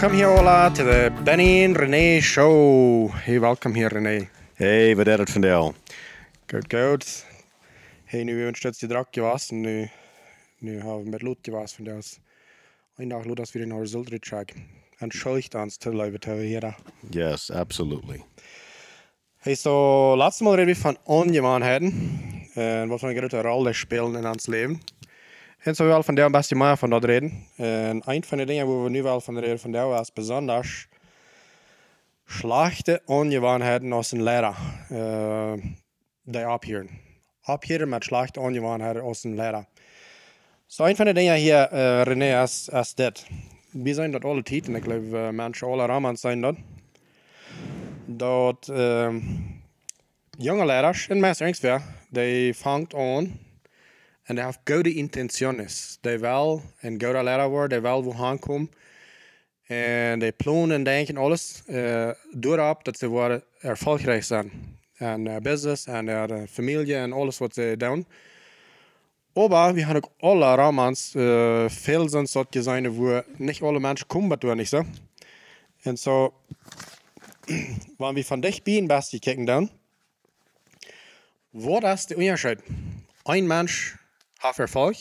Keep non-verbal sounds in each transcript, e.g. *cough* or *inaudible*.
Welcome here, Ola, to the Benny and Renee show. Hey, welcome here, Renee. Hey, wat det för del? Good, good. Hey, nu har vi stött till drack gewas, nu, nu har vi med lot gewas von das. En dag lot oss wieder en resultatcheck. En schuldigt ans till livet över här. Yes, absolutely. Hey, så laatste Mal reden wir von Ongewohnheiten. En wat voor een grote rol die spelen in ons leven. En zo wel van daar best meer van dat reden. En een van de dingen waar we nu wel van reden van daar is besonders slechte ongewoonheden als een leraar. Uh, die ophieren. Ophieren met slechte ongewoonheden als een leraar. Zo een van de dingen hier, uh, René, is, is dit. We zijn dat alle tijd en ik geloof uh, mensen alle ramans zijn dat. Dat uh, jonge leraars mijn ringssfeer, die vangt aan en die heeft goede intenties. Die wil een goede leraar worden, die wil wo aankomen. En die plannen en denken alles uh, doorop dat ze worden erfolgreich zijn. En uh, business en uh, familie en alles wat ze doen. Aber wir haben auch alle Ramans äh, veel zijn soort gezien wo nicht alle Menschen kommen, dat nicht *clears throat* so. Und so, wenn wir von dich bin, best kijken dan, wat is de onderscheid? Ein Mensch hat Erfolg,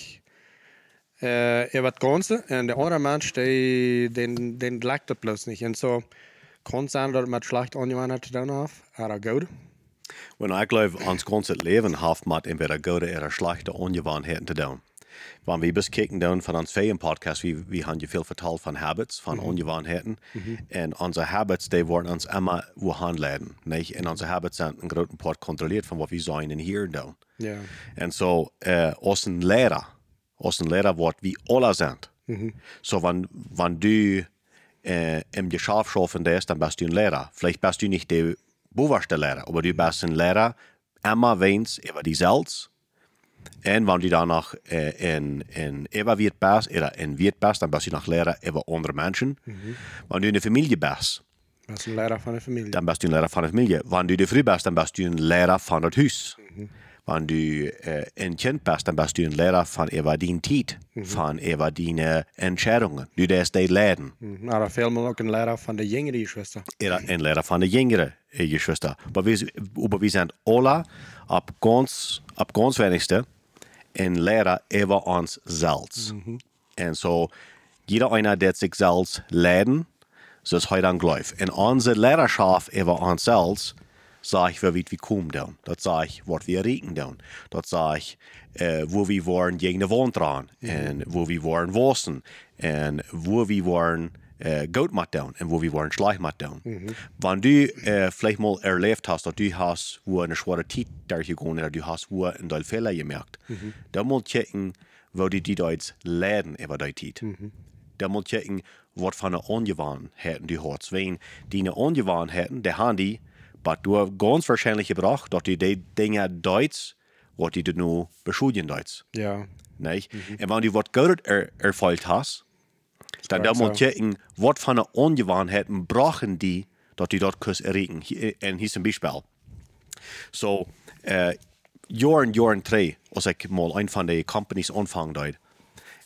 äh, er wird Ganze, und der andere Mensch, die, den, den leckt das bloß nicht. Und so, kann sein, dass man schlecht angewandt zu tun hat, oder gut. Wenn ich glaube, ons ganze Leben hat mit entweder gute oder schlechte Ungewohnheiten zu tun. Wenn wir bis kicken dann von uns feien Podcast, wir, wir haben ja viel vertalt von Habits, von mhm. Ungewohnheiten. Mhm. Und unsere Habits, die werden uns immer wohin leiden. Nicht? Und unsere Habits sind in großen Part kontrolliert von was wir sein und hier tun. Ja. Und so, ein Lehrer, als ein Lehrer wird wie alle sind. Mhm. So, wenn, wenn du äh, im Geschäft schaffen bist, dann bist du ein Lehrer. Vielleicht bist du nicht der bovenste Lehrer, aber du bist ein Lehrer, immer wens über die selbst. Und wenn du dann noch äh, in, in evaluiert bist, oder in wird bist, dann bist du noch Lehrer über andere Menschen. Mhm. Wenn du in der Familie bist, Das ist ein Lehrer von der Familie. dann bist du ein Lehrer von der Familie. Wenn du in der Früh bist, dann bist du ein Lehrer von das Haus. Mhm. Wenn du äh, ein Kind bist, dann bist du ein Lehrer von deine Zeit, Mhm. von über deine Entscheidungen. Du darfst die leiden. Mhm. Aber vielmal auch ein Lehrer von der jüngeren Schwester. Oder ein Lehrer von der jüngeren äh, Geschwister. Aber wir, aber wir sind alle ab ganz, ab ganz wenigste ein Lehrer über uns selbst. Und so, jeder einer, der sich selbst leiden, so ist heute dann gleich. In unsere Lehrerschaft über uns selbst, sage ich, wie weit wir kommen dann. Das sage ich, was wir riechen dann. Das sage ich, äh, wo wir wollen gegen den Wand dran. Und wo wir wollen wachsen. Und wo wir wollen äh, machen down. Und wo wir wollen schlecht machen down. Wenn du äh, vielleicht mal erlebt hast, dass du hast, wo eine schwere Zeit durchgegangen oder du hast, wo ein Teil Fehler gemerkt, dann mal checken, wo die die da jetzt leiden über die Zeit. Dann mal checken, was für eine Ungewohnheiten du hast. Wenn die Ungewohnheiten, der haben die, du hast ganz wahrscheinlich gebracht, dass die die Dinge Deutsch, was die du nur beschuldigen Deutsch. Ja. Nicht? Und wenn du was gut er, erfolgt hast, dann mal so. checken, was für eine Ungewohnheiten brauchen die, dass die dort kurz erregen. Und hier ist ein Beispiel. So, äh, Jahr und Jahr und drei, als ich mal ein von den Companies anfangen dort.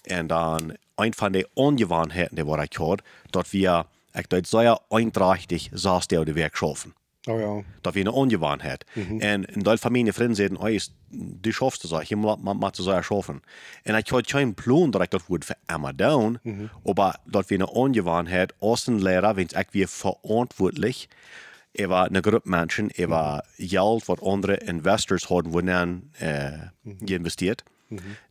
Und dann ein von den Ungewohnheiten, die war ich gehört, dass wir, ich dort sehr einträchtig saß der die Werk schaffen. Oh ja. Dat wir eine Ungewohnheit. Und in der Familie Freunde sagen, oh, ist, du schaffst das, ich muss mal zu sehr schaffen. Und ich hatte keinen Plan, dass ich das würde für immer tun, aber dass wir eine Ungewohnheit, als ein Lehrer, wenn ich wir verantwortlich, über eine Gruppe Menschen, über Geld, was andere Investors haben, wurden dann äh, investiert.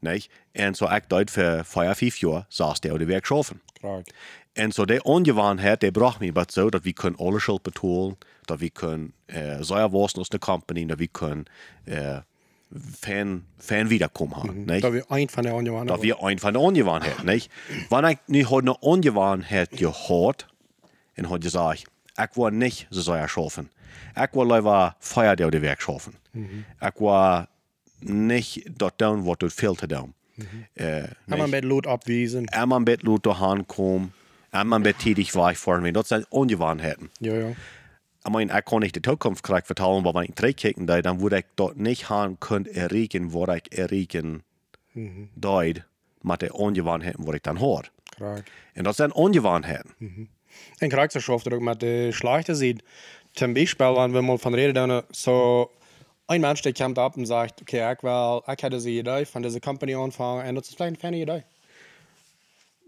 Nicht? Und so ich dort für vier, fünf Jahre saß der die Werk schaffen. Klar. En zo die ongewoonheid, die bracht wat zo dat we kunnen alle schuld betalen, dat we kunnen uh, zeer wassen als de company, dat we kunnen uh, fan, fan wiederkommen haben. nicht? Da wir ein von der Union Dat we een van de ongewoonheid, niet? Wanneer ik nu had een ongewoonheid gehad, en had gezegd, ik wil niet zo zeer schaffen. Ik wil liever feier door de werk schaffen. Ik wil niet dat doen wat er veel te doen. Uh, Kann man mit Lot abwiesen. einmal ein Bett Lot daheim kommen, einmal tätig war ich vorhin, das sind Ungewohnheiten. Ja, ja. Ich meine, ich kann nicht die Zukunft gleich vertrauen, weil wenn ich zurückkicken da, dann würde ich dort nicht haben können erregen, wo ich erregen dort mit den Ungewohnheiten, wo ich dann. Klar. Und das sind Ungewohnheiten. En karakterschaft ook met de slechte ziet. Zum Beispiel, wenn wir mal von reden, dann so ein Mensch, der kommt ab und sagt, okay, ich will, ich hätte diese Idee von dieser Company anfangen und das ist vielleicht eine Idee.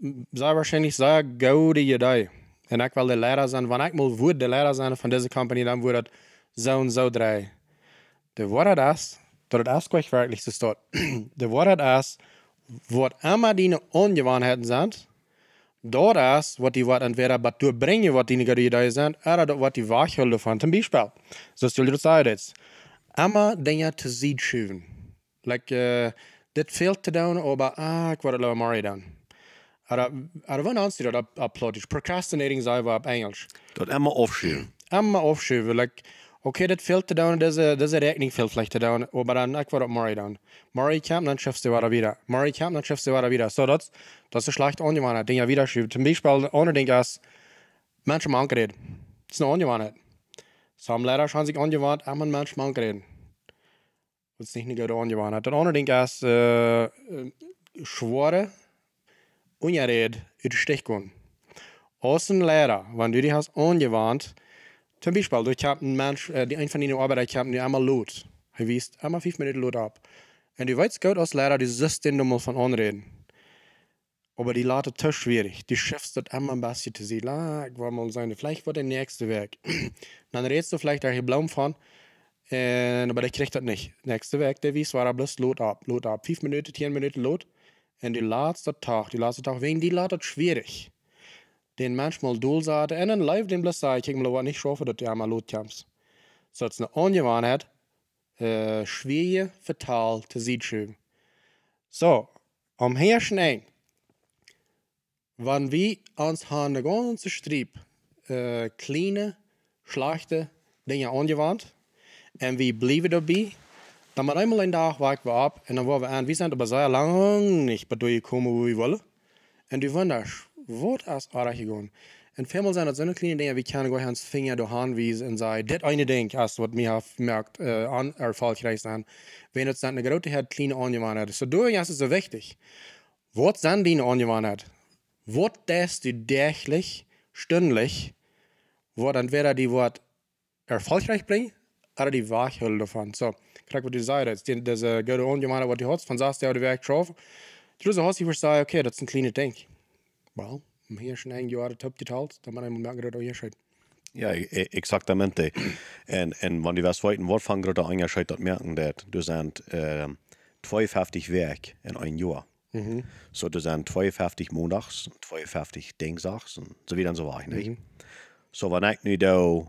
Sehr wahrscheinlich sehr gute Idee. Und ich will der Lehrer sein, wenn ich mal würde der Lehrer sein von dieser Company, dann würde das so und so drehen. Der Wort ist, dat het erst wirklich so steht. Der Wort ist, was immer deine Ungewohnheiten sind, dort ist, was die wat entweder bei brengen, was die gute Ideen sind, oder was die wachholen von. Zum Beispiel, so stel je dat zei jetzt. Immer Dinge zu sehen schieben. Like, uh, dit fehlt zu tun, aber, ah, ich wollte mal doen. Oder wann hast du das uploadisch? Procrastinating wir auf Englisch. Dat immer aufschieben. Immer aufschieben, like, okay, dit fehlt zu tun, diese, diese Rechnung vielleicht zu tun, aber dann, ich wollte mal doen. Morgen kommt, dann schaffst du weiter wieder. Morgen kommt, dann schaffst du weiter wieder. So, das, das ist schlecht Ungewohnheit, Dinge wieder schieben. Zum Beispiel, ohne Ding ist, Menschen mal angeredet. Das ist eine Ungewohnheit. Some Lehrer haben sich angewandt, aber manchmal angeredet. Das ist nicht eine gute Angewohnheit. Das andere Ding ist, äh, schwere Die Stichung. Als ein Lehrer, wenn du dich hast angewandt, zum Beispiel, du hast einen Mensch, äh, die ein von deinen Arbeiter, die haben die einmal Lot. Er wiest einmal fünf Minuten Lot ab. Und du weißt gut als Lehrer, du siehst den mal von anreden. Aber die laten te schwierig. Die schaffst das immer ein bisschen zu sehen. Ah, ich will mal sein, vielleicht wird der nächste Weg. dann redest du vielleicht auch Blaum von, und, aber der kriegt das nicht. Nächste Weg, der wies, war er bloß Lot ab, Lot ab. Fünf Minuten, zehn Minuten Lot. Und die letzte Tag, die letzte Tag, wegen die das schwierig. Den manchmal doel zaten en dan live den sagen, ich mal nicht schaffen, dass du einmal Lot kommst. So, es ist eine äh, schwer fatal zu sehen. So, am Herrschen ein wenn wir uns haben den ganzen Strip äh, kleine, schlechte Dinge angewandt und wir bleiben dabei, dann mal einmal einen Tag wachen wir ab und dann waren wir an, wir sind aber sehr lange nicht bei gekommen, wo wir wollen. Und du wunderst, was ist eigentlich gegangen? Und vielmal sind das so eine kleine Dinge, wie kann ich ans Finger durch anweisen und sagen, das eine Ding ist, was mir merkt, äh, an, erfolgreich sein. Wenn es dann eine große, kleine Angewohnheit ist. So, du ist es so wichtig. Was sind deine Angewohnheiten? Wort das du täglich, stündlich, wo entweder die Wort erfolgreich bringt oder die Wachhülle davon. So, du was du hast, von sagst du, ja, du Werk drauf. Du hast, ich würde sagen, okay, das ist ein kleines Ding. Well, hier schon ein Jahr top geteilt, dann man merken, dass hier steht. Ja, exaktamente. En, en wanneer we zweiten Wort van grote aangescheid dat merken dat er zijn uh, 52 werk in een jaar. Mhm. Så det er 52 måndags, 52 dingsdags, und so wie dann so nicht? Mhm. So, wenn ich nu da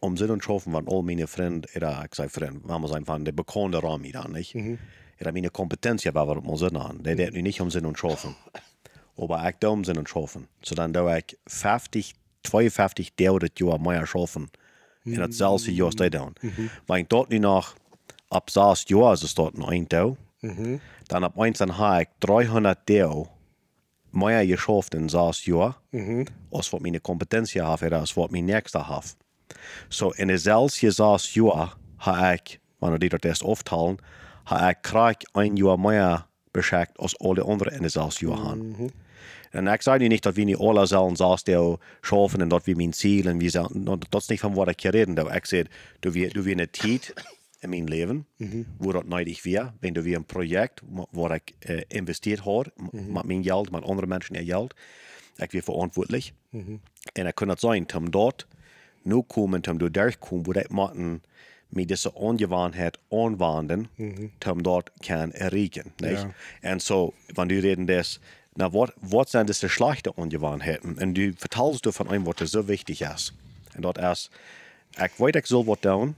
om zin und schaffen, wenn all meine Freunde, oder ich sage Freunde, wenn man sagen, der bekannte Rahmen dann, nicht? Mhm. Oder meine Kompetenz, ja, was man Sinn an, der wird nicht um Sinn und schaffen. Aber ich da um Sinn und schaffen. So dann da ich 50, 52 Jahre Jahr mehr schaffen. Mhm. In das selbe Jahr steht dann. Mhm. Wenn ich dort nicht nach, ab 6 Jahren, ist es dort noch ein Tag. Mhm. Dan op eens dan heb ik 300 deel meer geschafft in zes jaar, mhm. als wat mijn competentie heeft, als wat mijn nächste heeft. So in dezelfde zes jaar heb ik, wanneer die dat eerst aufteilen, heb ik krijg een jaar meer beschäftigt als alle anderen in dezelfde jaar haben. Mhm. En ik zei niet dat we niet alle zullen zes deel schaffen en dat we mijn ziel en we zijn, dat is niet van wat ik hier reden. Ik zei, du wir, du wir eine tijd in mijn leven, mm-hmm. waar dat nodig weer. Wenn du weer een project waar ik uh, investeerd heb, mm-hmm. met mijn geld, met andere mensen ihr geld, ik weer verantwoordelijk. Mm-hmm. En ik kan het zijn, om dort nu komen, om door durchkomen, waar ik moeten met deze ongewoonheid aanwenden, mm-hmm. om dort kan erreichen. Ja. En zo, wanneer du reden des, na, wat, wat zijn deze slechte ongewoonheden? En du vertelst du van een wat zo wichtig is. En dat is, ik weet ik zal wat doen,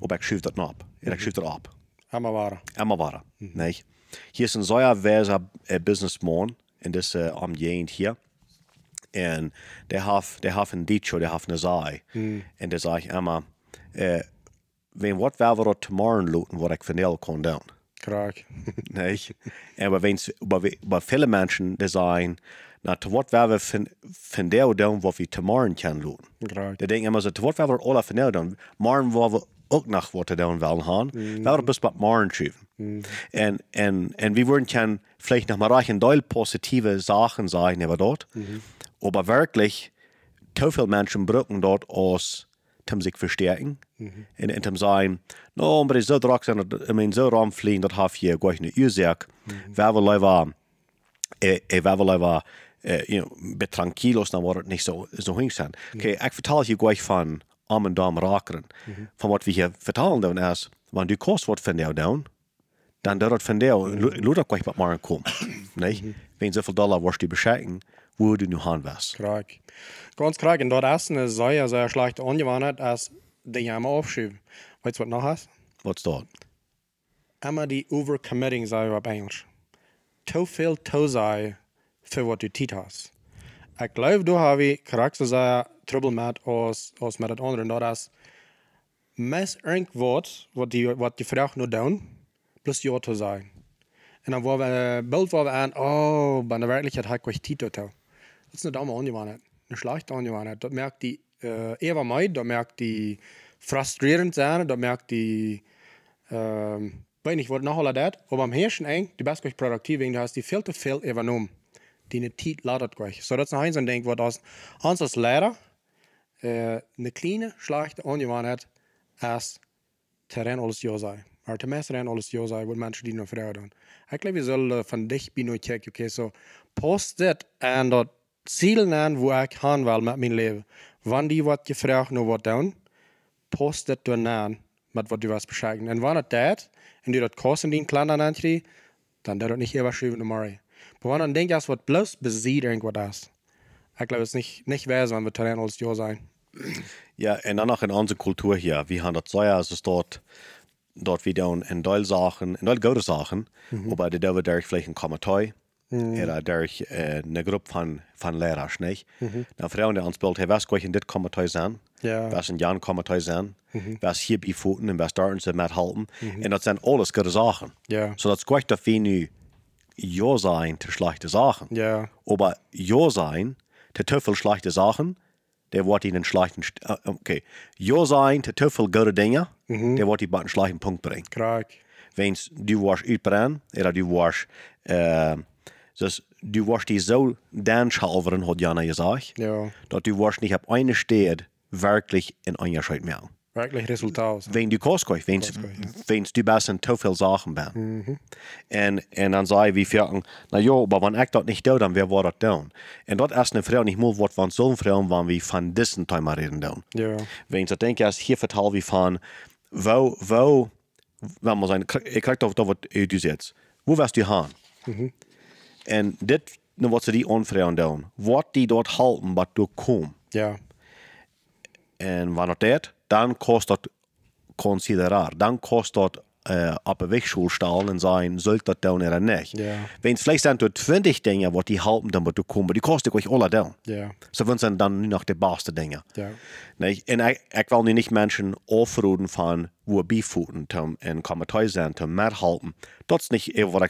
och jag skjuter den upp. Jag skjuter upp. Amavara. Amavara. Mm. Nej. Hier ist ein sehr weiser äh, Businessman in dieser uh, Gegend hier. Und der hat, der hat ein Dicho, der hat eine Sache. Mm. Und der sagt immer, äh, wenn was wir wir morgen looten, was ich von kann down. Krak. *laughs* nicht? Aber wenn bei viele Menschen, die sagen, na, til wat vi von der down, was wir morgen können looten. Krak. Die denken immer so, til wat vi alle von der down, morgen var vi ook nog wat te doen willen gaan, mm. we best wat morgen schrijven. Mm. En, en, en we würden kann vielleicht noch mal reich ein Teil positive Sachen sagen über dort, mm. Aber wirklich, te veel mensen brauchen dort aus, zum sich verstärken. Mhm. Und, und zum sagen, no, aber so drauf sein, ich meine, so rumfliegen, das hat hier gar nicht Ursache. Mhm. Wer will lieber, äh, äh, wer will lieber, äh, you know, bet tranquilos, dann wird es nicht so, so hinsehen. Mhm. Okay, ich vertelle hier gleich von armen Damen Rakeren. Von was wir hier vertellen, dann ist, wenn du kost was von der down, dann dat van jou, Luder kwam wat maar kom. Nee, wenn zoveel dollar was die bescheiden, wo du nu gaan was. Krag. Ganz krag. Und dort essen ist sehr, sehr schlecht angewandt, als die Jammer aufschieben. Weißt du, was noch hast? Wat's dat? Immer die overcommitting sei op Englisch. Te veel te sei für was du tit hast. Ich glaube, du habe Charakter sehr Trouble mit als, als mit das andere. Und das ist, mes irgendwas, was die, was die Frau nur tun, plus ja zu sein. Und dann war wir, Bild war wir an, oh, bei der Wirklichkeit hat ich Tito tau. Das ist eine. Eine schlechte angewandt. Dort merkt die, äh, Eva Mai, da merkt die frustrierend sein, da merkt die, ähm, weet niet wat nog al dat, aber am Hirschen eng, die best gleich produktiv, wegen du hast die viel zu viel übernommen. Die ne Tiet ladet gleich. So, das noch eins, ein Ding, was als, uns als Lehrer, äh, eine kleine, schlechte Angewohnheit, als Terrain alles ja sei. Maar te meeste rein alles sei, wat mensen die nog vrouwen doen. Ik glaube, we zullen van dicht bij nooit kijken, oké, so, post dit en dat ziel aan wo ik gaan wil met mijn leven. Wanneer die wat gevraagd nog wat doen, post dit door aan met wat je was beschrijven. En wanneer dat, en die dat kosten die klant aan aankrijgt, dan dat het niet even schrijven naar morgen. Maar wanneer denk je, als wat bloos beziet irgendwas is. Ik glaube, het is niet, niet wijs, wanneer we terrein alles ja zijn. Ja, en dan nog in onze cultuur hier. Wir haben das so ja, es ist dort, dort wir dann in Deul Sachen, in Deul gute Sachen, aber der Dove der vielleicht ein Kommentar, oder der äh, eine Gruppe von, von Lehrern, nicht? Dann Frauen, die uns bilden, hey, was in dit Kommentar sein? Ja. Was in Jan Kommentar sein? Was hier bei Foten und was da und so mithalten? Und das sind alles gute Sachen. Ja. So das geht dass wir nu Ja sein zu schlechte Sachen. Ja. Aber Ja sein zu zu viel schlechte Sachen, der wird ihnen schlechten, St- äh, okay. Ja sein zu zu viel gute Dinge, der wird die bei einen schlechten Punkt bringen. Kraak. Wens du was uitbrennen, oder du was, äh, dus du was die so dan schalveren, hat Jana gesagt, Ja. dass du was nicht auf eine Stelle wirklich in Unterschied mehr. Wirklich Resultat. Wenn du kost, wenn wenn du best in zu viel Sachen bent. En, en dan zei wie vragen, nou ja, maar wanneer ik dat niet doe, dan wer wordt dat doen? En dat is een vrouw niet moeilijk wordt van zo'n vrouw, wanneer we van dissen thema reden doen. Ja. Wenn ich denke, als hier vertel wie van, wo, wo, wenn man sein, ich krieg doch was du jetzt. Wo wirst du haben? En dit, nou wat ze die onvrouwen wat die dort halten, wat du kom. Ja. En wanneer dat, dan kost dat considerar. Dan kost dat uh, op een wegschool staan en zijn, zult dat doen oder niet. Ja. Wenn es vielleicht sind 20 Dinge, wat die halten, dan wat du komen, die kosten euch alle doen. Ja. So sind dann dann nur noch die beste Dinge. Ja. Nee, en ik, ik wil nu niet mensen afroeden van hoe bijvoeten om en commentaar zijn, om methalten. Dat is niet even wat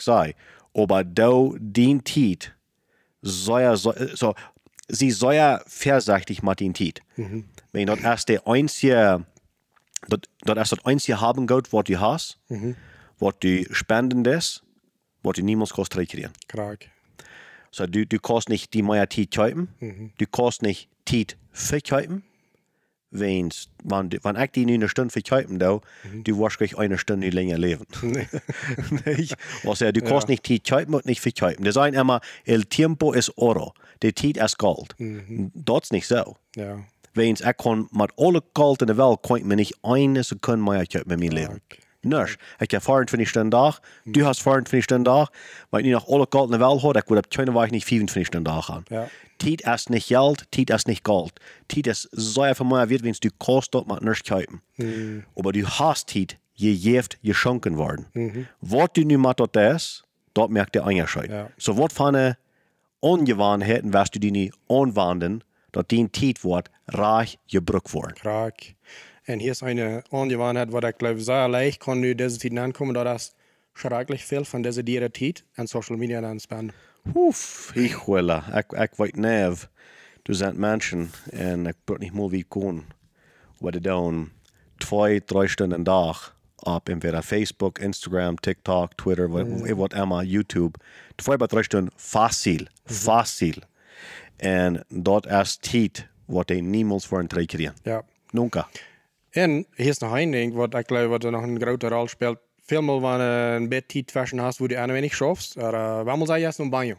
Maar do dien tijd, zou je, zo, zo, sie soll ja vorsichtig mit den Tiet. Wenn das erst der einzige, das, das erst das einzige haben geht, was du hast, was du spenden ist, was du niemals kannst zurückkriegen. Kraak. So, du, du kannst nicht die mehr Tiet kaufen, du kannst nicht Tiet verkaufen. Wenn, wenn, du- wenn ich die nur eine Stunde verkaufen da, du wirst gleich eine Stunde länger leben. *laughs* *laughs* nicht? Also, du kannst nicht Tiet kaufen und nicht verkaufen. Die sagen immer, el tiempo es oro, der Tiet ist Gold. Das ist nicht so. Ja. Wenn ich kann mit alle Gold in der Welt, kann ich mir nicht eine Sekunde mehr kaufen mit meinem Leben. Ich habe 24 Stunden Tag, du hast 24 Stunden Tag. Wenn ich noch alle Gold in der Welt habe, ich würde keine Woche nicht 24 Stunden Tag haben. Ja. Tiet ist nicht Geld, Tiet ist nicht Gold. Tiet ist so einfach mehr wert, wenn du kostet, mit nichts kaufen. Aber du hast Tiet, je jeft geschenken worden. Was du nu mit dort ist, dort merkt der Unterschied. Ja. So was für eine Ungewohnheiten wirst du die nicht anwenden, dat die Tiet wordt reich gebruikt worden. Kraak. En hier ist eine Angewohnheit, wo ich glaube, sehr leicht kann nu diese Zeit ankommen, da das schrecklich viel von dieser Tiere Zeit an Social Media dann spenden. Oef, ik wil, ik, ik weet niet. Er zijn mensen, en ik weet niet meer wie ik kon, waar die doen twee, drie stunden een dag op entweder Facebook, Instagram, TikTok, Twitter, wat, wat immer, YouTube. Twee bij drie stunden facil, facil. En dat is tijd wat die niemals voor een trek kriegen. Ja. Nunca. En hier is nog een ding wat ik geloof wat er nog een grote rol speelt. Veelmaal wanneer een bed tijd fashion hast, wo du eine wenig schaffst, oder uh, wanneer zei je eerst een banjo?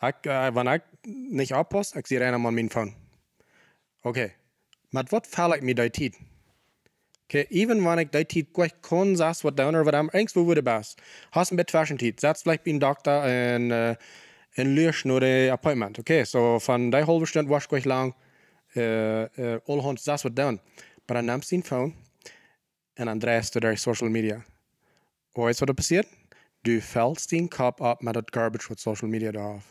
Ik, uh, wanneer ik niet oppas, ik zie een aan mijn phone. Oké, maar wat val ik me die tijd? Oké, even wanneer ik die tijd kwijt kon, zes wat doen, of wat am irgendwo wo du bist. Hast een bed fashion tijd, zet vielleicht bij een dokter en, uh, en leerst naar de appointment. Oké, so van die halve stunde was ik lang, uh, uh, alle hond zes wat doen. Dan nimmst du den phone en dan draaist du door social media. Och vet du vad det? Du fällst din kopp upp med det garbage vad social media du har.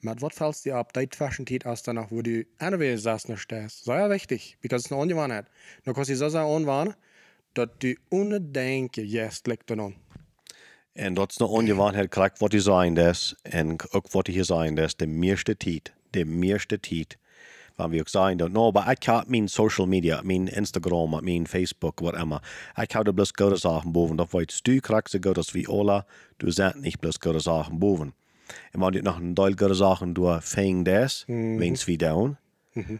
Med vad fällst du upp dit fashion tid aus danach, wo du anwesend saß nicht stehst. So ja wichtig, because es eine Ungewohnheit. Nu kannst du so sagen ungewohnt, dass du ohne Denken jetzt liegt dann. En dat is een ongewoonheid, krijg wat je zijn des. En ook wat je hier zijn des. De meeste tijd. De meeste tijd. Waar we ook zijn dat, no, maar ik heb mijn social media, mijn Instagram, mijn Facebook, wat immer. Ik hou er bloß gute Sachen boven. Dat weet du krijgt ze gutes wie Ola, du sind nicht bloß gute Sachen boven. En wanneer je nog een deel gute Sachen du fäng des, mm wens wie down.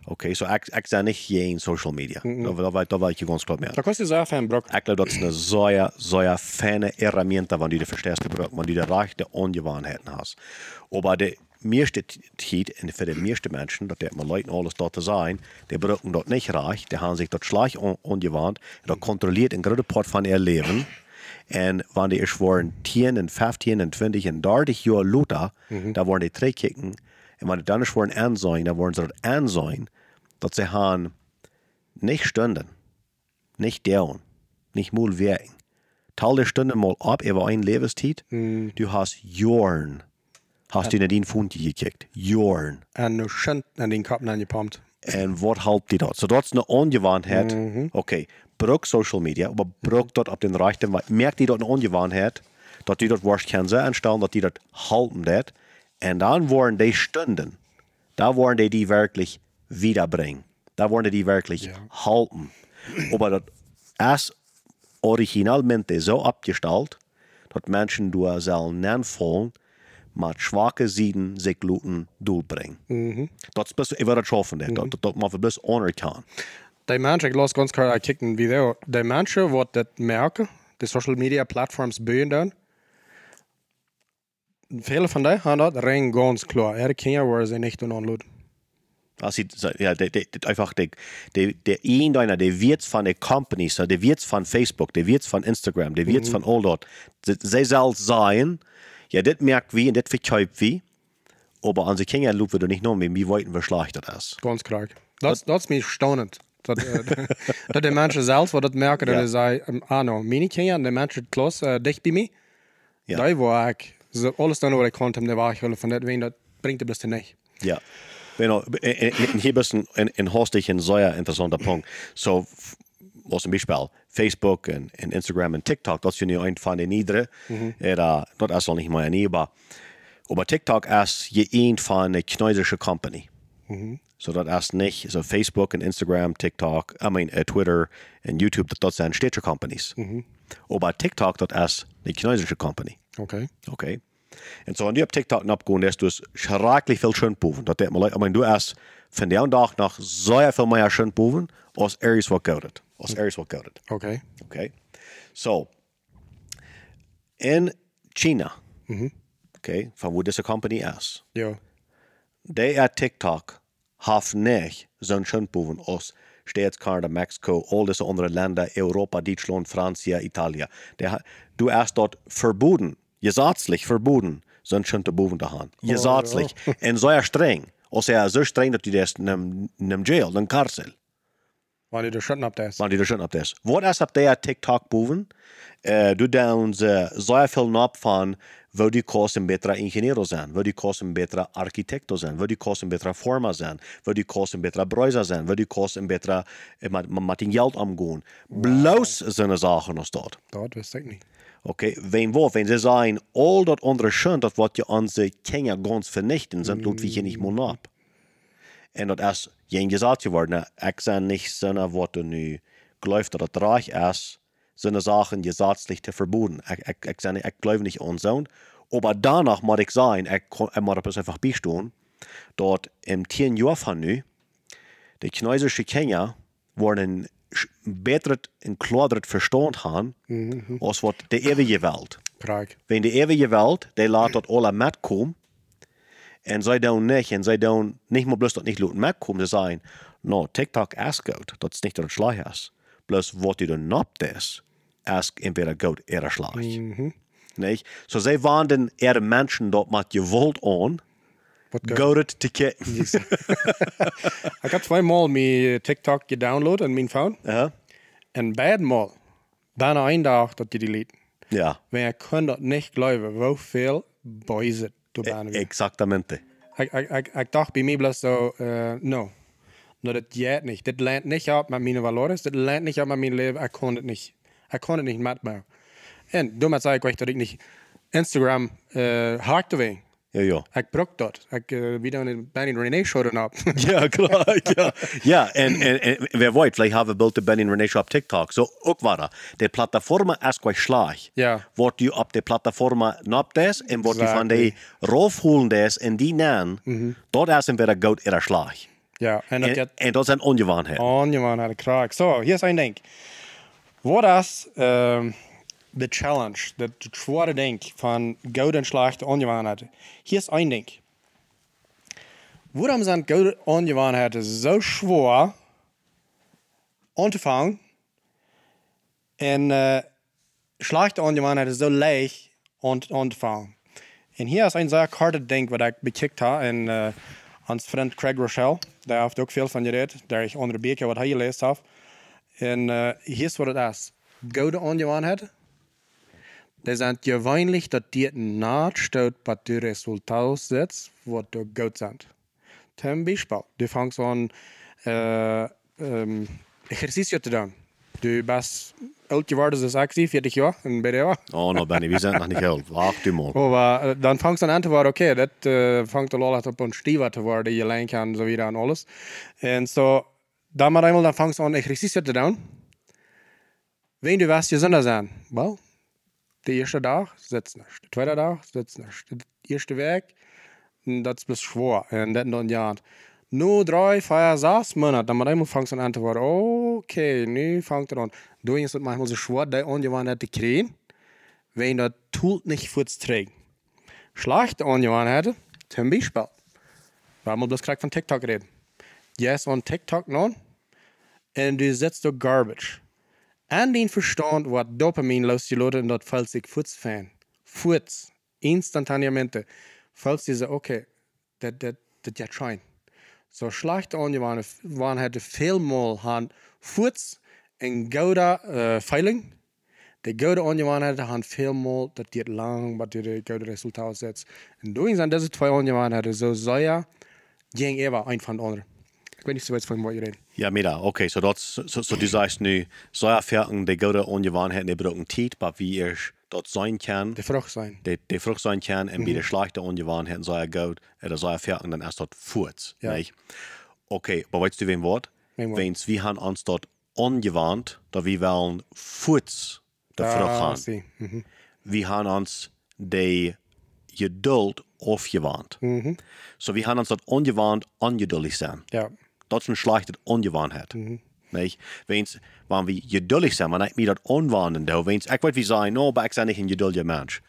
Oké, so ik, ik zijn niet geen social media. Dat, dat, weet- dat weet je ganz klar meer. Da du sagen, Fan Brock. Ik geloof dat is een zeer, zeer fijne herramienta, je de versterkte gebruikt, wanneer je de rechte ongewoonheden hast. Aber de meeste tijd, en voor de meeste mensen, dat het maar leiden alles te zijn, die gebruiken dat niet recht, die haben zich dat slecht on, ongewoond, dat controleert een grote part van ihr leven. En wanneer is voor 10 en 15 en 20 en 30 jaar later, da worden die terugkijken. En wanneer dan is voor een aanzien, dan worden ze dat aanzien, dat ze gaan niet stunden, nicht down, nicht mal werken. Teil der Stunde mal ab, über ein Lebenszeit. Du hast Jorn. Hast du in den Funti gekickt. Jorn. En nu schönt en din kopp naar je pompt. En wat helpt die dat? So dat is een ongewoonheid. Oké, bruk social media, maar bruk dat op den rechten. wa- Merkt die dat een ongewoonheid, dat die dat worst kan zijn aanstellen, dat die dat halten dat. En dan worden die Stunden, da worden die die wirklich wiederbringen. Da worden die wirklich halten. Aber das ist originalmente so abgestellt, dass Menschen du sollen nachfolgen, mit schwachen Seiten sich Gluten durchbringen. Das ist bloß, ich würde das schaffen, das, das, das man bloß anerkennen. Die mensen, ik las ganz klar, kijk een video. Die mensen wat dat merken, de social media platforms beuren dan. Vele van die hebben dat rein ganz klar. Er kan ja waar ze niet doen aanloden. Als sie, ja, der, der, der, einfach der, der, der ein deiner, der wird von der Companies, der wird von Facebook, der wird von Instagram, der wird von all dort. Sie sie soll sein, ja, das merkt wie und das verkauft wie, aber sich Kinder lupen wir nicht nur, wie wollten wir schlecht das ist. Ganz klar. Dat, dat is mij staunend. Dat, *laughs* dat de mensen zelf wat dat merken, dat Ja. ze zeggen, ah nou, mijn kinderen, de mensen klas uh, dicht bij mij, Ja. daar waar ik zo alles dan wat ik kon, om de waarheid van dat ween, dat brengt het best niet. Ja. Genau, in, in, hier bist ein, in, in Hostig ein sehr interessanter Punkt. So, was zum Beispiel Facebook und, und Instagram und TikTok, das sind ja ein von den niederen. Oder, das ist auch nicht mal nie, aber, aber TikTok ist je ein von einer chinesischen Company. So, das ist nicht, so Facebook und Instagram, TikTok, I mean, äh, Twitter und YouTube, das, das sind städtische Companies. Aber TikTok, das ist eine chinesische Company. Oké. Okay. En zo, en die op TikTok opgegaan is dus schrikkelijk veel schönboven. Dat deed me leuk. Maar du hast van die dag nog zo veel meer schönboven als ergens wat goud. Als ergens wat goud. Oké. Okay. So, in China, okay, van waar deze company is, Ja. die at TikTok heeft niet zo'n schönboven als steeds Kanada, Mexico, al deze andere landen, Europa, Duitsland, Frankrijk, Italië. Die ha- Du hast dort verboten, gesetzlich verboten, zo'n schönboven te gaan. Gesetzlich. En zo streng. Als er zo streng dat je das in een jail, een karcel. Wanneer de schutten op dat. Want die er schon op des. Wat is op der TikTok boven? Uh, du downs uh, zeer veel op van wil die kost een betere ingenieur zijn, wil die kost een betere architect zijn, wil die kost een betere forma zijn, wil die kost een betere bruiser zijn, wil die kost een betere uh, met, met die geld omgaan. Bloos zijn zaken als dat. Dat wist ik niet. Okay, wenn wo, wenn sie sagen, all dat andere schön, dat wat je onze Kinder ganz vernichten, sind mm. je nicht mal ab. En ik zijn niet zinnen wat er nu gelooft dat het reich is, zinnen Sachen gesetzlich te verboten. Ik, ik, zijn, ik geloof niet aan zo'n. Aber danach ik zijn, ik, kon- ik moet het einfach bijstaan, dat in tien jaar van nu, die chinesische Kinder worden beter en klarer verstaan haben, als wat de eeuwige Welt. Kijk. Wenn die ewige Welt, die laat dat alle metkomen, en zij doen niet, en zij doen niet maar bloß dat niet laten metkomen, ze zeggen, no, TikTok is goed, dat is niet slecht is. Plus wat je dan napt is, is entweder goed oder slecht. Nicht? So mensen dat met je wilt aan, Wat goed. goed het te kijken. *laughs* Ik heb tweemaal mijn TikTok gedownload in mijn phone. Ja. En beidmaal, bijna een dag dat je die liet. Ja, Maar ik kon dat niet geloven, hoeveel boys weer. exactamente. Ik, ik, ik, ik dacht bij mij bloos zo, uh, no. Nou, dat jij niet. Dit lijnt niet op met mijn valores, dit lijnt niet op met mijn leven. Ik kon het niet. Ik kon het niet metbouwen. En daarmee zei ik ook dat ik niet Instagram uh, haakte wegen. Ja, ja. Ik brok dat. Ik uh, wie dan in Benny René show dan op. *laughs* Ja, klar. ja, ja en, en, en wer weet, vielleicht haben wir Benny René op TikTok. So, ook waar. De platformen is quite slag. Ja. Wat je op de platformen napt is, en wat je van die roofhoelen is, en die nan, dat is een weer goud er slag. ja, en dat En, en dat zijn ongewoonheden. ongewoon had ik graag. Zo, hier is een ding. Wat is um, de challenge, de, de zware ding van goud en slecht ongewoonheden? Hier is een ding. Waarom zijn goud ongewoonheden zo zwaar aan te vangen en uh, slechte ongewoonheden zo leicht aan, aan te vangen? En hier is een zeer harde ding wat ik bekijkt heb. En uh, ons vriend Craig Rochelle, daar heeft ook veel van gereed. Daar ik onder een beetje wat hij gelezen heb. En uh, hier is wat het is. Goede ongewoonheden. Dat zijn gewoonlijk dat die naadstoot wat de resultaat zet, wat de goed zijn. Ten Beispiel, du fängst an äh, ähm, exercicio te doen. Du bist alt geworden, so 60, 40 Jahre in BDA. Oh, nou Benny, wir sind noch nicht alt. Du mal. Aber äh, dann fängst du an zu worden, okay, das äh, fängt al al op een stiefel te worden, je lijn kan, zo wieder en alles. En zo, dan maar eenmaal, dan fängst du an exercicio te doen. Wen du was gezonder zijn? Wel, de eerste dag sitzt nicht. De tweede dag sitzt nicht. De eerste week, dat is best schwer. En dat dan ja. Nu drei, vier, zes maanden, dan maar eenmaal fängst du an te worden, okay, nu fängt er an. Je het manchmal so schwer, die ongewoonheid te krijgen, wenn dat tut nicht fürs trägt. Schlechte Angewohnheiten, zum Beispiel, weil wir das gerade von TikTok reden. Yes, on TikTok non, und du setzt da Garbage. En den Verstand wat Dopamin losgeladen und dat fällt sich Fuß fan. Fuß, instantaneamente. Fällt sie so, okay, dat, dat, dat ja schein. So schlechte Angewohnheiten vielmal han Fuß en gouda feiling. De goede ongewoonheden gaan veel dat die het lang, wat die goede resultaat zet. En door zijn deze twee ongewoonheden zo zou je geen ever een van de andere. Ik weet niet zo iets van wat je redt. Ja, mira, okay, so, dat, so, so du sagst nu, so erfahren die gute Ungewohnheiten, die brauchen Zeit, aber wie ich dort sein kann, De vraag zijn. die, die Frucht sein kann, und wie die schlechte Ungewohnheiten so er gut, oder so erfahren, dann ist dort Furz, Ja. nicht? Okay, aber weißt du, wen Wort? Wen Wort? Wenn's, wir haben uns dort ungewohnt, da wir wollen der Frucht Ah, haben. zie. Mhm. wir haben uns die Geduld aufgewandt. So wir haben uns das ungewandt ungeduldig sein. Ja. Dat is een slechte ongewoonheid. Nee, weens, wanneer we geduldig zijn, wanneer ik me dat onwanden doe, weens, ik weet wie zijn, no, maar ik ben niet een geduldige mens.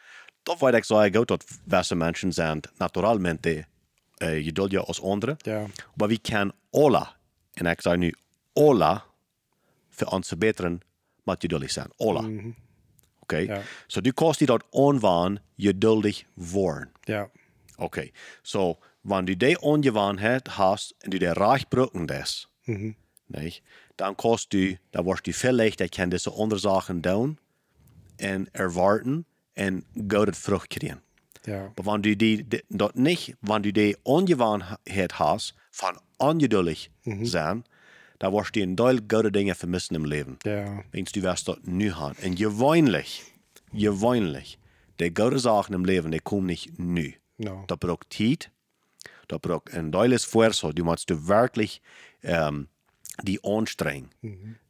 Dat weet ik zo goed dat wessen mensen zijn naturalmente uh, geduldiger als anderen. Ja. Maar we kunnen alle, en ik zeg nu alle, voor ons verbeteren met geduldig zijn. Alle. Oké? Ja. So du kannst die dat onwaan geduldig worden. Ja. Okay, so, wenn du die Ungewohnheit hast und du die reich brauchen das, nicht, dann kannst du, dann wirst du vielleicht, ich kann diese andere Sachen tun und erwarten und gute Frucht kriegen. Ja. Aber wenn du die, die dort nicht, wenn du die Ungewohnheit hast, von ungeduldig sein, dann wirst du in Teil gute Dinge vermissen im Leben. Ja. Wenn du wirst dort nie haben. Und gewöhnlich, gewöhnlich, die gute Sachen im Leben, die kommen nicht nie. No. Dat braucht Zeit, dat braucht ein tolles Esfuerzo. Du musst du wirklich ähm, die anstrengen.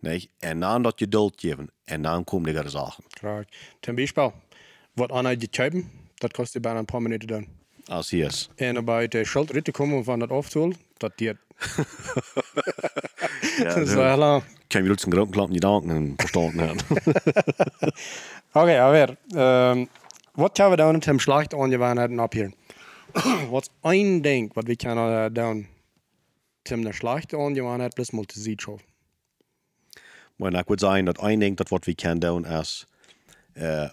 Nicht? Und dann das Geduld geben. Und dann kommen die Sachen. Graag. Ten Beispiel, aan uit die typen, dat kost je bijna een paar minuten doen. Als *laughs* *laughs* hier ist. En bij de schuld te komen van dat aftool, dat die het Ja, så hela. Kan vi lutsen grundklampen i dag en forstånd her. Okej, jag vet. Um, vad kan vi då till slakt angevanheten *clears throat* What's ein ding vad vi kan uh, down till den slakt angevanhet plus multisidschov? Men ik would zeggen dat één ding dat wat we kunnen doen is, uh,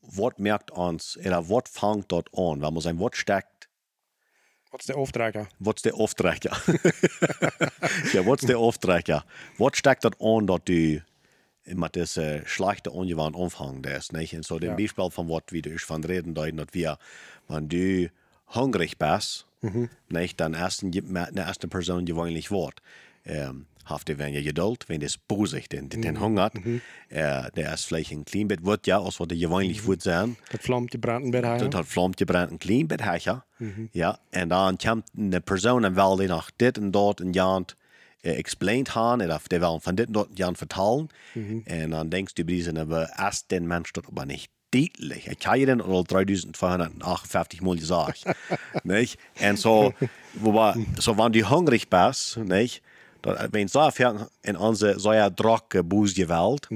wat merkt ons, eller wat vangt *laughs* dat aan? We moeten wat stekt What's the ofträcker? Wat is de oftrekker? ja, wat is de oftrekker? Wat steekt dat aan dat du met deze slechte ongewoon omvang des, niet? En zo de Ja. bijspel van wat we dus van reden dat wir, wenn du hungrig bist, nicht, dann ersten, de erste Person gewöhnlich wordt. Ähm, haft wenn je geduld, wenn das bosig den, den, den hungert, äh, der ist vielleicht ein klein bit wird, ja, als wat de gewöhnlich wird sein. Dat vlamt je branden bij haar. Dat had vlamt gebrand een klein beetje hecher. Ja, en dan komt een persoon en wil die nog dit en dat en jant uh, explained gaan, of die wil van dit en dat jant vertalen. En dan denkst du bij ze, aber erst den Mensch dat aber nicht deutlich. Ich habe den al 3258 Mal gesagt. nicht? Und so, wobei, so, wenn du hungrig bist, nicht? Wenn so in onze so ja boosje Welt,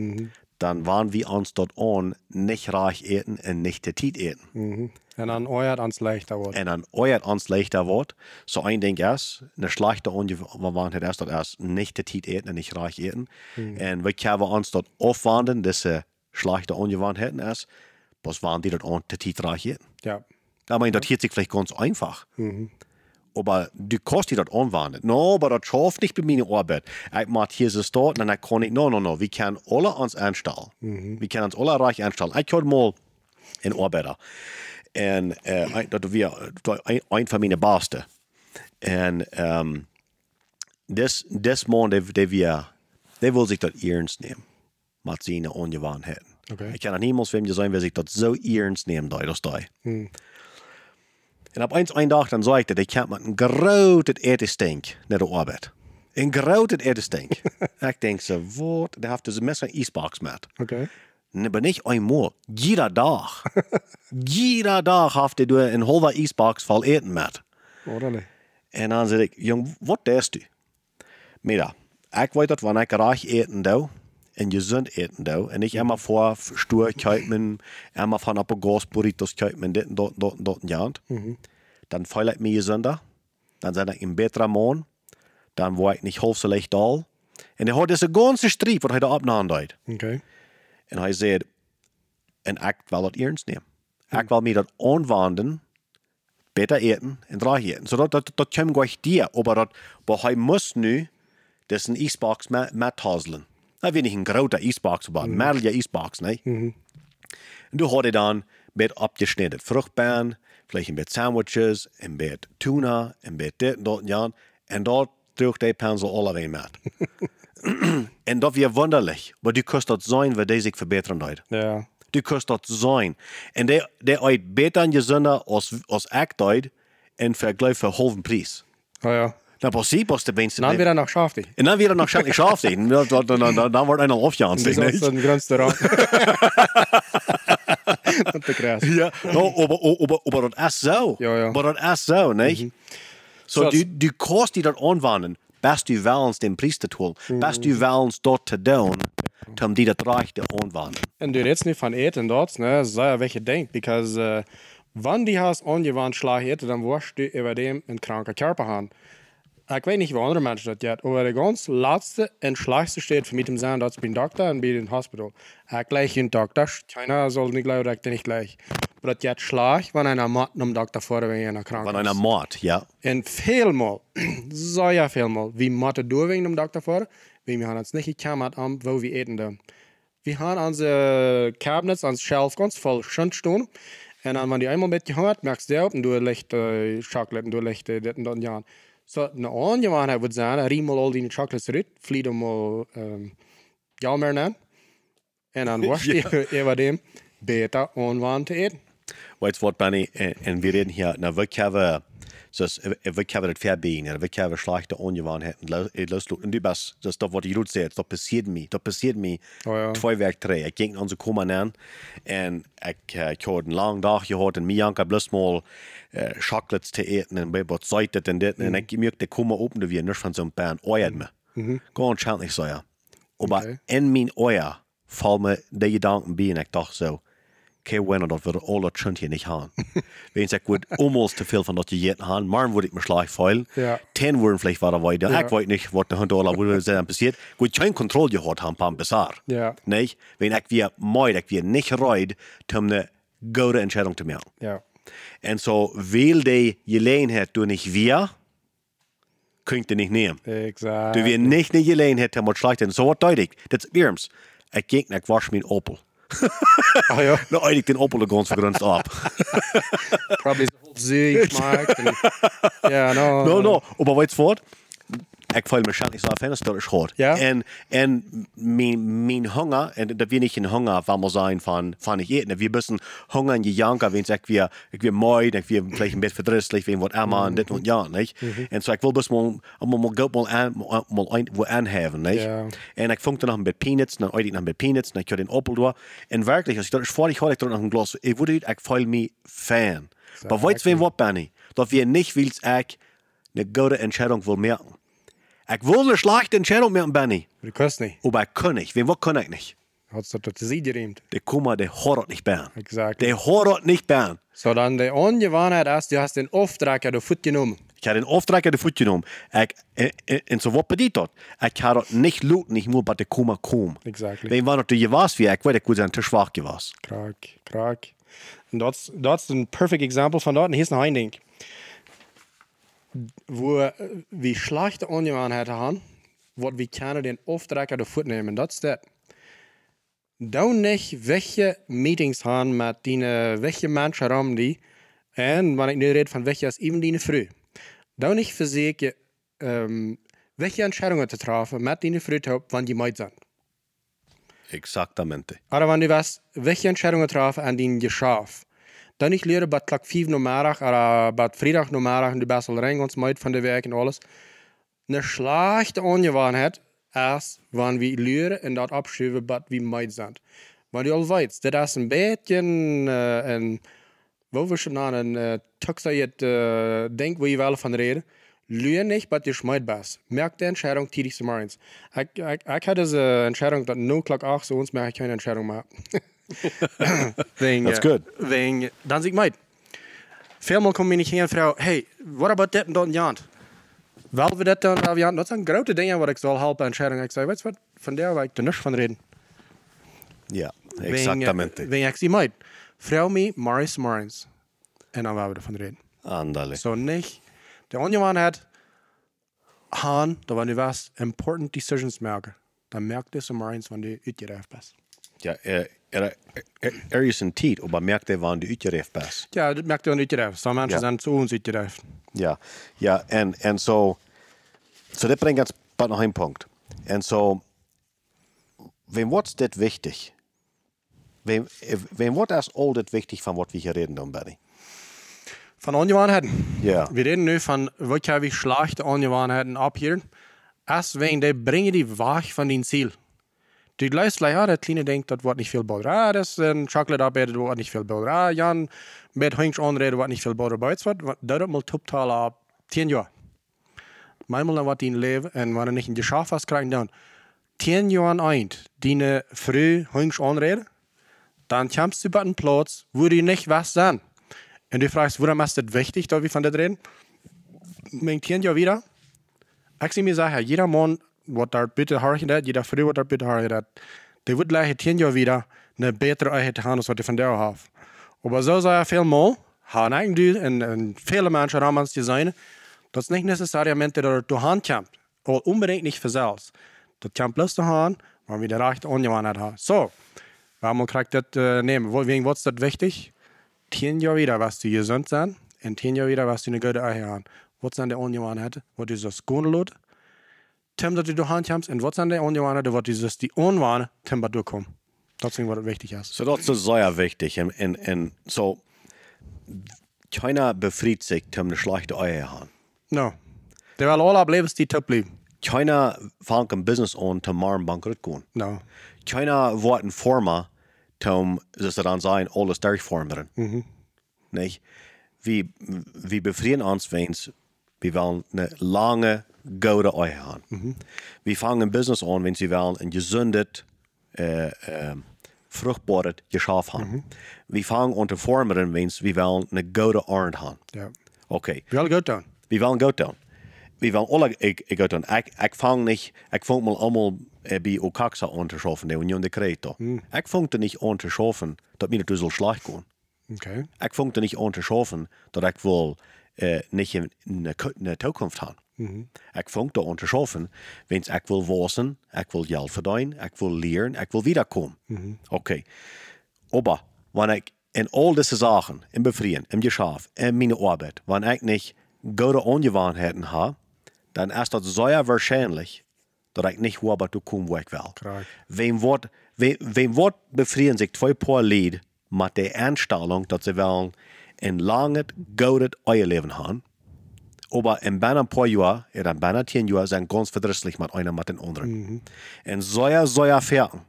dann waren wir uns dort an nicht reich eten und nicht der Tiet eten. En dan ooit ans leichter wordt. Und dann euer uns leichter wird. So ein Ding ist, eine schlechte Ungewohnheit ist dort erst nicht der Tiet eten und nicht reich eten. Und wir können uns dort aufwandern, diese schlechte Ungewohnheiten ist, was waren die dort an der Tiet reich eten. Ja. Ich meine, das hört sich vielleicht ganz einfach. Aber du kannst dich dort anwenden. No, aber das schafft nicht bei meiner Arbeit. Ich mach hier so dort, und dann kann ich, no, no, no, wir können alle uns einstellen. Wir können uns alle reich einstellen. Ich hatte mal einen Arbeiter. Und äh, das war ein, ein von meinen Besten. Und ähm, das, das Mann, der, der, wir, der will sich das ernst nehmen. Mit seinen Ungewohnheiten. Okay. Ich kann auch niemals wem sagen, wer sich das so ernst nehmen, da, das da. En op eens een dag dan zei ik dat ik met een grote etenstink naar de arbeid. Een grote etenstink. *laughs* ik denk zo, wat? Daar heeft ze mensen een ijsbox met. Oké. En ben ik eenmaal, jeder dag. *laughs* jeder dag heeft hij een halve ijsbox vol eten met. Orderlijk. En dan zei ik, jong, wat deed u? Mira, ik weet dat wanneer ik graag eten doe, en gezond eten doe, en ik immer voor stoer kijken, immer van op een gas burritos kijken, dit en dat, dat, dat, ja. Dann fühle ich mich gesünder, dann bin ich ein besserer Mann, dann war ich nicht halb so leicht da. Und er hat diese ganze Streit, was er da abnahm hat. Oké. En hij zei, en ik wil dat ernst nemen. Ik wil mij dat aanwenden, beter eten en draag eten. So dat, dat, dat komt gleich dir. Aber, dat, hij muss nu das een ijsbox met, met tazelen. Dat weet ik een grote ijsbox, maar een mehrere ijsbox, nee? En du had hij dan met abgeschnitten Fruchtbeeren, vielleicht ein bisschen Sandwiches, ein bisschen Tuna, ein bisschen dit und dat, ja. En dat droeg die Pinsel alle weer met. *clears throat* en dat weer wonderlijk. Maar du kannst dat zijn waar die zich verbeteren uit. Ja. Du kannst dat zijn. En die, die uit beter en gezonder als, als ik deed en vergelijk voor halven prijs. Oh ja. Nou, precies was de mensen. Dan weer nog schaftig. En dan weer nog schijnlijk schaaf eten. Dan, dan, dan, dan, dan wordt een afjaans. Dat is een grootste rang. Dat te krijgen. Ja, no, aber, aber, aber das ist so. Ja, ja. Aber das ist so, nicht? So, So, du, du kannst dich dort anwenden, best du willst den Priester tun, best du willst dort zu tun, um die das Reich zu anwenden. En du redest niet van eten dort, ne? Sei ja welche denkt. Because uh, wann die hast ongewoon slag eten, dan worst du über dem een kranke Körper haben. Ik weet niet hoe andere mensen dat jet. Maar de ganz laatste en slechtste steht für mich im zijn dat is bij dokter en bij een hospital. Ik gleich een dokter, keiner soll nicht gleich, dat nicht gleich. Maar dat jet slag, wanneer een mat om dokter voor wegen einer krank Von is. einer Mord, ja. En veelmaal, *clears throat* zo ja veelmaal, wie moeten door wegen dem dokter voor, wie wir haben uns nicht gekümmert um, wo wir eten da. Wir haben unsere Cabinets, unsere Shelf ganz voll schön stehen. Und dann, wenn die einmal mitgehört, merkst du, und du legst äh, Schokolade, und du legst äh, das und das und ja. So, eine Angewohnheit würde sein, riech mal all die Chocolates zurück, flieh doch mal, ähm, ja mehr nennen. Und dann wirst du über dem besser anwenden zu eten. Weißt du was, Benny? Und wir reden hier, na, wir haben Dus we hebben het verbenen, we hebben slechte ongewoonheden. En du best, dat is dat wat je doet zegt, dat passeert me. Dat passeert me Oh ja. twee weken terug. Ik ging naar onze komen aan en ik, uh, ik had een lange dag gehad en Mianka bloos mal uh, chocolates te eten en bij wat zeitet en dit. En ik merkte, komen open weer niet van zo'n pan ooit me. Gewoon schijnlijk zo ja. Maar Okay. in mijn oor vallen me die gedanken bij en ik dacht zo, kein Winner, dat wir alle das hier nicht haben. Wenn ich gut almost zu viel von das jetzt haben, morgen würde ich mir schlecht fallen. Ja. Ten würden vielleicht weiter weiter. Ja. Ich weiß nicht, was der Hund alle würde sein passiert. Gut, kein Kontrolle gehabt haben beim Bizarre. Ja. Nicht? Wenn ich wir meid, ich wir nicht reid, um eine gute Entscheidung zu machen. Ja. Und so, weil die Gelegenheit du nicht wir, könnt ihr nicht nehmen. Exact. Du wir nicht eine Gelegenheit haben, schlecht ist. So was deutlich. Das ist. Ich ging, ich wasch mein Opel. *laughs* Ah ja. Nou, eigenlijk den Opel de grond vergrunst op. Probably Zeug *laughs* gemaakt. en- Ja, no. No, no. Aber weißt du was? Ik voel me schijnlijk zo fijn dat is goed. Ja? En, en mijn, mijn honger, en dat wir nicht een honger van maar zijn van, van ik eten. Wir müssen honger en gejanken, wenn ik weer, ik weer mooi, ik weer vielleicht een beetje verdrietig, wenn wat Emma en dit en ja, niet? En zo ik wil best mal, mal, geld mal aan, mal, ein, wo aanheven, niet? Ja. En ik vond dan nog met peanuts, dan eet ik nog met peanuts, dan ik den Opel door. En werkelijk, als is voor ik had, ik er nog een glas, word uit, ik voel me fan. Maar weet je wat, Benny? Dat wir nicht willst, ik eine gute Entscheidung will merken. Ich will eine schlechte Entscheidung merken, Benny. Du kannst nicht. Aber ich kann nicht. Wen was kann ich nicht? Hat's das zu sie geremt. Der Kummer, der hat nicht bern. Exakt. Der hat nicht bern. So dann die Ungewohnheit ist, du hast den Auftrag ja der Foot genommen. Ich habe den Auftrag in den Fuß genommen. Ich, und so was bedeutet das? Ich habe das nicht laut, nicht nur bei der Kummer kommen. Exactly. Wenn man natürlich was wie, ich weiß, ich würde zu schwach gewesen. Krak, krak. Und das, das ist ein perfect Example von dort. Und hier ist noch ein Ding. Wo äh, wir schlechte Ungewohnheit haben, wo wir können den Auftrag der Foot nehmen. Das ist das. Da nicht welche Meetings haben mit denen, welche Menschen haben die. Und wenn ich nicht rede von welche, ist eben die früh. Da nicht versuchen, ähm, welche Entscheidungen zu treffen mit denen früh, wann die meid sind. Exaktamente. Aber wenn du weißt, welche Entscheidungen treffen an den Geschäft, dann nicht leren bei Tag 5 Nummerach oder bei Freitag Nummerach und du bist rein und meid von der Werk und alles. Eine schlechte Ungewohnheit ist, wenn wir lernen und das abschieben, was wir meid sind. Weil du all weißt, das ist ein bisschen äh, ein, wo wir schon an ein äh, Tuxer jetzt äh, denk, wo ich will von reden. Lüge nicht, was du schmeid bist. Merk die Entscheidung tätig zu morgens. Ich, ich, ich hatte diese Entscheidung, dass 0 Uhr 8 so uns ich keine Entscheidung mehr. *laughs* wegen, That's äh, good. Wegen, dann sag ich meid. Vielmal kommen mir nicht hier und Frau, hey, what about that und dat en jant? Wel we dat dan, wel jant? Dat zijn grote dingen wat ik zal helpen Entscheidungen. Ik zei, weet je wat, van daar wil ik er niks van reden. Ja, Wegen, exaktamente. Wegen ik zie meid. Vrouw me, Morris Morris. En dan willen we ervan reden. Andale. So nicht. Der Ungewohnheit haben, da wenn du was important decisions merken, dann merkt es immer eins, wenn du uitgereift bist. Ja, er, er, er, er is een tijd, maar merkt hij wanneer de uitgerecht best. Ja, das merkt ihr nicht uitgereift. So Menschen Ja. sind zu uns uitgereift. Ja, ja, en, en zo, so dat brengt ons bij nog een punt. En zo, wem wordt dit wichtig? Wem, wem wordt als al dit wichtig van wat we hier reden dan, Benny? Von Ungewohnheiten. Ja. Wir reden nu von, wat kann wir schlechte Ungewohnheiten abhören. Erst wegen, die bringen die weg von den Ziel. Du gleich vielleicht, ja, der Kleine denkt, das wird nicht viel. Ah, das ist ein arbeitet, das wird nicht viel. Ah, Jan, mit Hünsch anreden, wird nicht viel. Aber jetzt wird, das mal total ab 10 Jahre. Manchmal dann wird ihn leben, und wenn er nicht in die Schafe hast, kriegen dann 10 Jahre ein, die früh Hünsch anreden, dann kommst du bei einem Platz, wo du nicht was sein. Und du fragst, warum ist das wichtig, da wir von das reden? Mein Kind ja wieder. Ich mir sagen, jeder Mann, da bitte horchen hat, jeder Frau, was da bitte horchen hat, der wird gleich ein Jahr wieder eine bessere Einheit haben, als was die von der haben. Aber so sei er viel mal, haben eigentlich und, und viele Menschen haben es designen, das ist nicht necessariamente, dass du Hand kommt. Oder unbedingt nicht für selbst. Kommt bloß zu Hand, wenn wir die rechte Ungewohnheit haben. So, warum kriegt das äh, nehmen? Wegen was ist das wichtig? Tien Jahre wieder, was die gesund sind, und tien Jahre wieder, was die eine gute Eier haben. Was sind die Ungewohnheiten? Was ist das Gundelot? Tim, dass du durch Hand kommst, und was sind die Ungewohnheiten? Was ist das die Unwahne? Tim, was durchkommen. Das ist, was wichtig ist. So dat is dus zeer wichtig. En, en, en zo, keiner befriedigt sich, um eine schlechte Eier haben. No. Die will alle op levenstijd top blijven. Keiner fängt ein Business an, um morgen bankrott gehen. No. Keiner wird ein Firma, um, dass sie dann sein, alles durchformen. Mhm. Nicht? Wir, wir befrieden uns, wenn wir wollen eine lange, gute Eier haben. Mhm. Wir fangen ein Business an, wenn sie wollen ein gesundes, äh, äh, fruchtbares Geschäft haben. Mhm. Wir fangen an zu formen, wenn wir wollen eine gute Ernte haben. Ja. Okay. We willen goed doen. Vi willen goed doen. Vi willen alle ik, ik goed doen. Ik, ik vang niet, ik vang me allemaal eh, bij Okaksa aan te schaffen, de Union de Creto. Ik vang er niet aan te schaffen, dat mir het zo slecht gaan. Okay. Ik vang er niet aan te schaffen, dat ik wil eh, niet een, een, een toekomst hebben. Ik vang te schaffen, wens ik wil wassen, ik wil geld verdienen, ik wil leren, ik wil wiederkomen. Oké. Aber wenn ich in all diese Sachen, im Befrieren, im Geschäft, in meiner Arbeit, wenn ich nicht gute Angewohnheiten habe, dann ist das sehr wahrscheinlich, dass ich nicht habe, zu kommen, wo ich will. Correct. Wem wird, wem, wem wird befrieren sich zwei paar Lied mit der Einstellung, dass sie wollen ein langes, gutes Eierleben haben, aber in bijna een paar jaar, oder in bijna tien jaar, zijn ganz verdrießlich mit einer mit den anderen. En zoja, zoja verken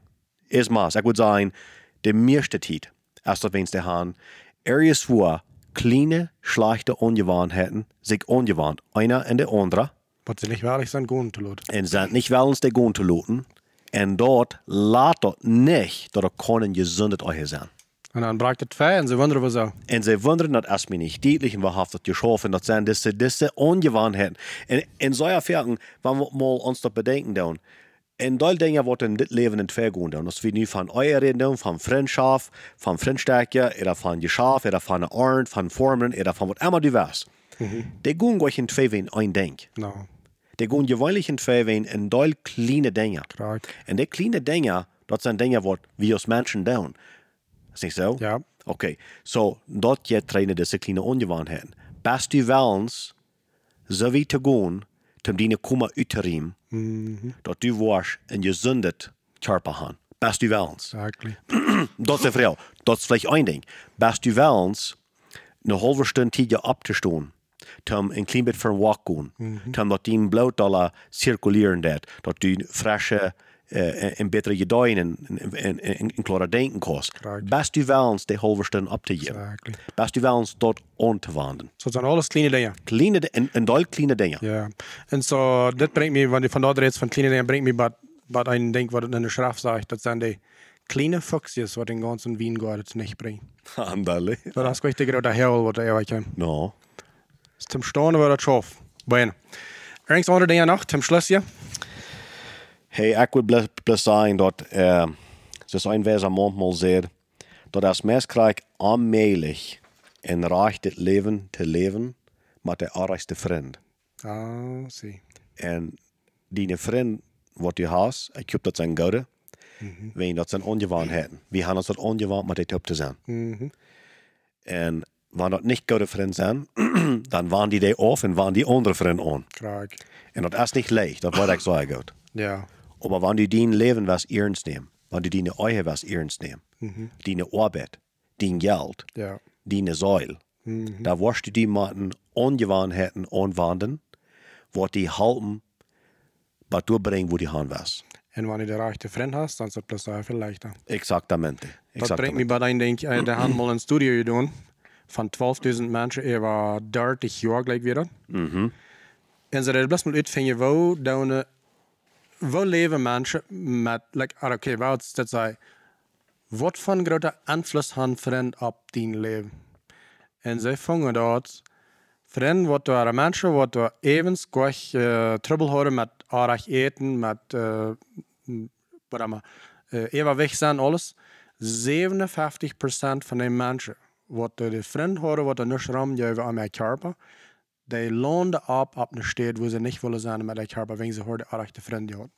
is maas. Ik würde sagen, de meeste tijd, als dat wens de haan, er is wo kleine, schlechte Ungewohnheiten sich ungewohnt, einer in der andere, Wat ze niet waardig zijn, gewoon te laten. en sind nicht willens, de gaan te laten, en dort laat dat nicht, dat er keinen gesundet euch sein. En dan braakt het fijn en ze wonderen wat zo. En zij wonderen dat als men niet en wahrhaftig geschaffen, dat zijn diese, diese Ungewohnheiten. En, en zo ja, wenn wir mal uns das bedenken doen, en deel dingen wordt in dit leven in twee gaan doen. Als we nu van reden doen, van vriendschap, van vriendsterkje, oder van geschaf, oder van een art, van vormen, oder van wat immer du was. Die gaan gleich in twee ween een denk. Nou, Die gaan gewöhnlich in twee ween in deel kleine dingen. graag. En die kleine dingen, dat zijn dingen wat we als mensen doen. Is niet zo? Ja. Oké, so dat je trainen deze kleine ongewoonheden. Best u wellens, zo wie te gaan, om die komen uit te riem, dat u was een gezondet körper hebben. Best u wellens. Exactly. *clears throat* Dat is vooral. Dat is vielleicht een ding. Best u wellens, een halve stunde tijd op te staan. Om een klein beetje voor een walk gaan. Om dat die bloed alle circuleren dat. Dat die frisse en betere gedijen en, en, en, en, en klare denken kost. Correct. Best u wellens die halve stunde op te geven. Exactly. Wellens dat aan te wandelen. Zo het zijn alles kleine dingen. Kleine, en, en kleine dingen. Ja. En zo, dit brengt me, wanneer van dat reeds van kleine dingen, brengt me bij, bij een ding het in de schrift zegt. Dat zijn die kleine fuchsjes wat in ganzen Wien het niet brengt. *laughs* Andale. Dat is echt de grote hel wat er wat No. Zum Staunen war das scharf. Bueno. Irgendwas andere Dinge noch, zum Schluss hier. Hey, ik wil blij zijn dat, uh, zoals een wezen manchmal zegt, dat als mens krijgt aanmelig een recht het leven te leven met de aardigste vriend. Ah, zie. En die vriend wat je hebt, ik hoop dat zijn goede, weet dat zijn ongewoonheden. We hebben ons dat ongewoon met dit op te zijn. En wanneer dat niet goede vrienden zijn, *clears throat* dan waren die die af en waren die andere vrienden aan. Graag. En dat is niet leicht, dat wordt ik zo goed. Ja. Aber wenn du dein Leben was ernst nimmst, wenn du deine Ehe was ernst nimmst, deine Arbeit, dein Geld, Ja. deine Säule, da wirst du die mit Ungewohnheiten anwenden, wo die halten, was du bringen, wo die haben was. En wanneer je de rechte vriend hast, dan is het plus veel leichter. Exactamente. Dat brengt me bij een denk, uh, de hadden mal een studie gedaan van 12.000 mensen over 30 jaar gelijk weer. En ze hadden best wel uitvinden, wo dan, wo leven mensen met, like, okay, wat is dat zei, wat van grote invloed han vriend op die leven? En zij vangen dat, vriend wat er mensen wat er evens gleich uh, trouble houden met aardig eten, met, uh, maar, uh, weg zijn, alles. 57% van de mensen wat de vriend horen, wat er niet ram geven aan mijn körper, die landen op op een stad waar ze niet willen zijn met de körper, wanneer ze horen aardig de vriend hebben.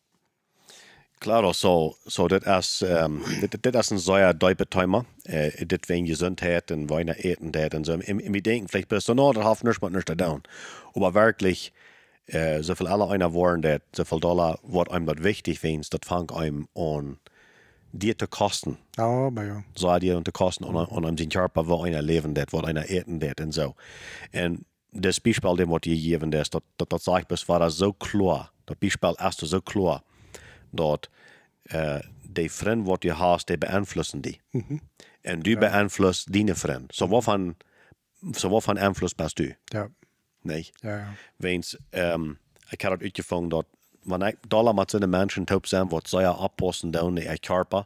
Claro, so, so das ist, ähm, das, das ist ein sehr deutlicher Thema. Äh, das wegen Gesundheit und Weine eten, das und so. Im Denken, vielleicht bist du noch, das hat nichts mit nichts zu tun. Aber wirklich, äh, so viel alle einer wollen, das, so viel Dollar, was einem das wichtig ist, das fängt einem an dir te kosten. Ja, aber ja. Zou die te kosten en, en om zijn körper wat einer leven dat, wat einer eten das Beispiel, dem wat gegeven is, dat, dat, dat zeg ik best, war dat zo klar. Dat Beispiel is zo klar, dat uh, die vriend wat je hast, die beïnvloeden die. En du beïnvloedt die vriend. So waarvan, so waarvan invloed bist du? Ja, Nee. ja, ja. Weens, um, ik had het uitgevonden dat wanneer ik dollar met zijn mensen top zijn, wat zij oppassen doen in körper,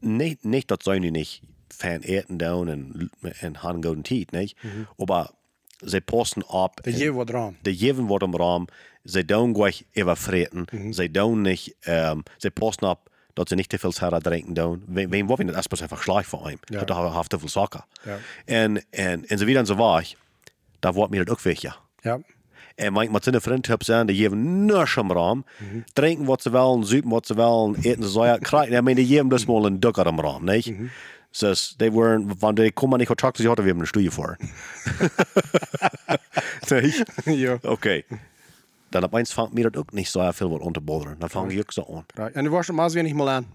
niet, niet dat zij nu niet fan eten doen en, en gaan gouden tijd, niet? Maar zij passen op. Det ger vad dram. De geven wordt om raam. Zij doen gleich überfreten. Zij doen niet, um, zij passen op dat ze niet te veel Sarah drinken doen. Wem, wat we het erstmal einfach schlecht voor hem. Ja. Dat hij heeft te veel suiker. Ja. En, en, en zo weer en zo waar, daar wordt mir dat ook wichtig. Ja, En met zijn vriend heb zijn, die geven niks om raam. Drinken wat ze willen, zuipen wat ze willen, eten ze ja, krijgen. I mean, die geven dus mal een dukker om raam, nee? Dus die worden, van die komen niet contracten, ze hadden weer een studie voor. *laughs* nee? ja. Oké. Dan opeens vangt mir dat ook niet zo veel wat onderboderen. Dan vang je ook zo aan. Right. En du warst maar weer niet mal aan.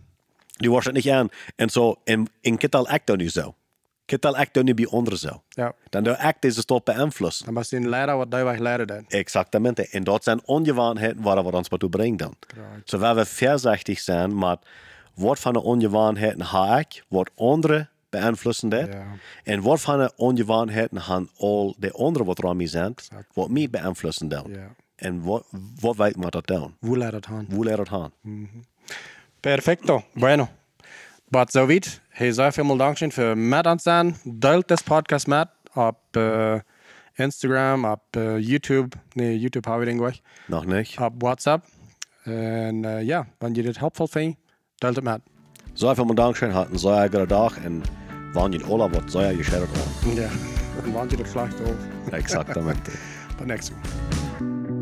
Die was het niet aan. En zo, in, in Kittal act dan nu zo. Kittal act dan nu bij anderen zo. Ja. Dan de act is het toch beïnvloed. Dan was je een leider wat jij leren dan. Exactamente. En dat zijn ongewoonheden waar we ons toe brengen dan. Right. Zo waar we voorzichtig zijn, maar wat van de ongewoonheden ga ik, wat anderen beïnvloeden dat. Ja. En wat van de ongewoonheden gaan al de anderen wat rond mij zijn, wat mij beïnvloeden dan. Ja. En wat, wat weet maar dat dan? Hoe leidt het aan? Hoe leert het gaan? Perfecto. Bueno. But so weit. Hey, sehr vielen Dank schön für mit an sein. Teilt das Podcast mit auf äh, Instagram, auf äh, YouTube. Nee, YouTube habe ich den gleich. Nog niet? Auf WhatsApp. Und äh, ja, wenn ihr das helpful findet, teilt es mit. Zo veel dank schön, hatten sehr gute Tag en wanneer je alle wat sehr geschert haben. Ja. Und wenn ihr das vielleicht auch. Exactamente. Bis *laughs* nächstes Mal.